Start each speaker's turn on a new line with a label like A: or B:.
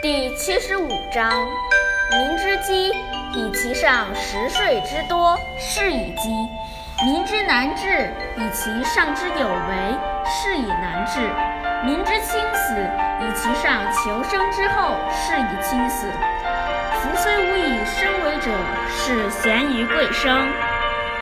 A: 第七十五章：民之饥，以其上食税之多，是以饥；民之难治，以其上之有为，是以难治；民之轻死，以其上求生之厚，是以轻死。夫虽无以生为者，是贤于贵生。